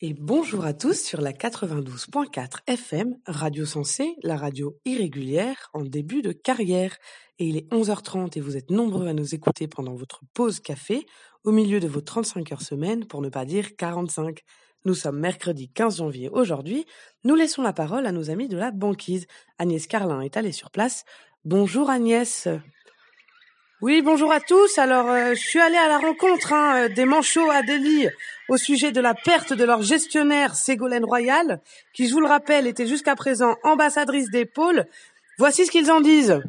Et bonjour à tous sur la 92.4 FM, Radio Sensée, la radio irrégulière en début de carrière. Et il est 11h30 et vous êtes nombreux à nous écouter pendant votre pause café, au milieu de vos 35 heures semaine, pour ne pas dire 45. Nous sommes mercredi 15 janvier aujourd'hui. Nous laissons la parole à nos amis de la banquise. Agnès Carlin est allée sur place. Bonjour Agnès. Oui, bonjour à tous. Alors, euh, je suis allée à la rencontre hein, euh, des manchots à Delhi au sujet de la perte de leur gestionnaire Ségolène Royal, qui, je vous le rappelle, était jusqu'à présent ambassadrice des pôles. Voici ce qu'ils en disent.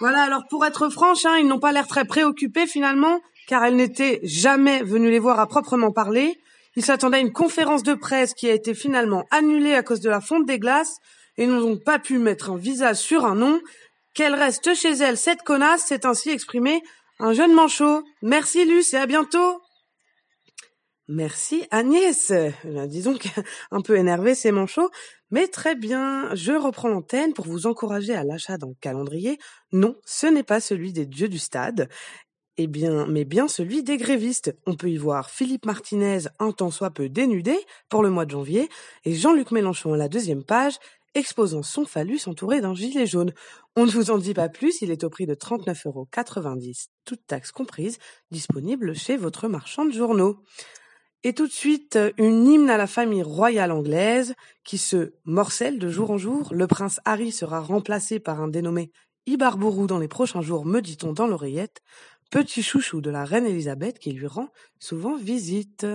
Voilà, alors pour être franche, hein, ils n'ont pas l'air très préoccupés finalement, car elle n'était jamais venue les voir à proprement parler. Ils s'attendaient à une conférence de presse qui a été finalement annulée à cause de la fonte des glaces et n'ont donc pas pu mettre un visage sur un nom. Qu'elle reste chez elle, cette connasse, s'est ainsi exprimé un jeune manchot. Merci Luce et à bientôt. Merci Agnès. Euh, disons qu'un peu énervé ces manchots, mais très bien. Je reprends l'antenne pour vous encourager à l'achat d'un calendrier. Non, ce n'est pas celui des dieux du stade. Eh bien, mais bien celui des grévistes. On peut y voir Philippe Martinez, un tant soit peu dénudé, pour le mois de janvier, et Jean-Luc Mélenchon à la deuxième page, exposant son phallus entouré d'un gilet jaune. On ne vous en dit pas plus, il est au prix de 39,90 euros, toutes taxes comprises, disponible chez votre marchand de journaux. Et tout de suite, une hymne à la famille royale anglaise qui se morcelle de jour en jour. Le prince Harry sera remplacé par un dénommé Ibarbourou dans les prochains jours, me dit-on dans l'oreillette petit chouchou de la reine Elisabeth qui lui rend souvent visite.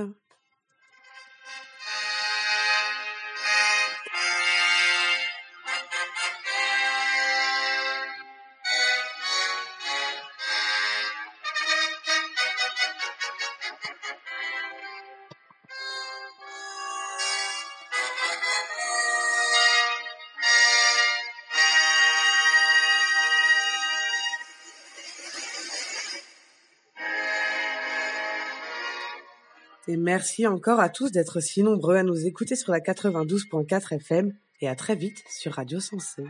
Et merci encore à tous d'être si nombreux à nous écouter sur la 92.4 FM et à très vite sur Radio Sensée.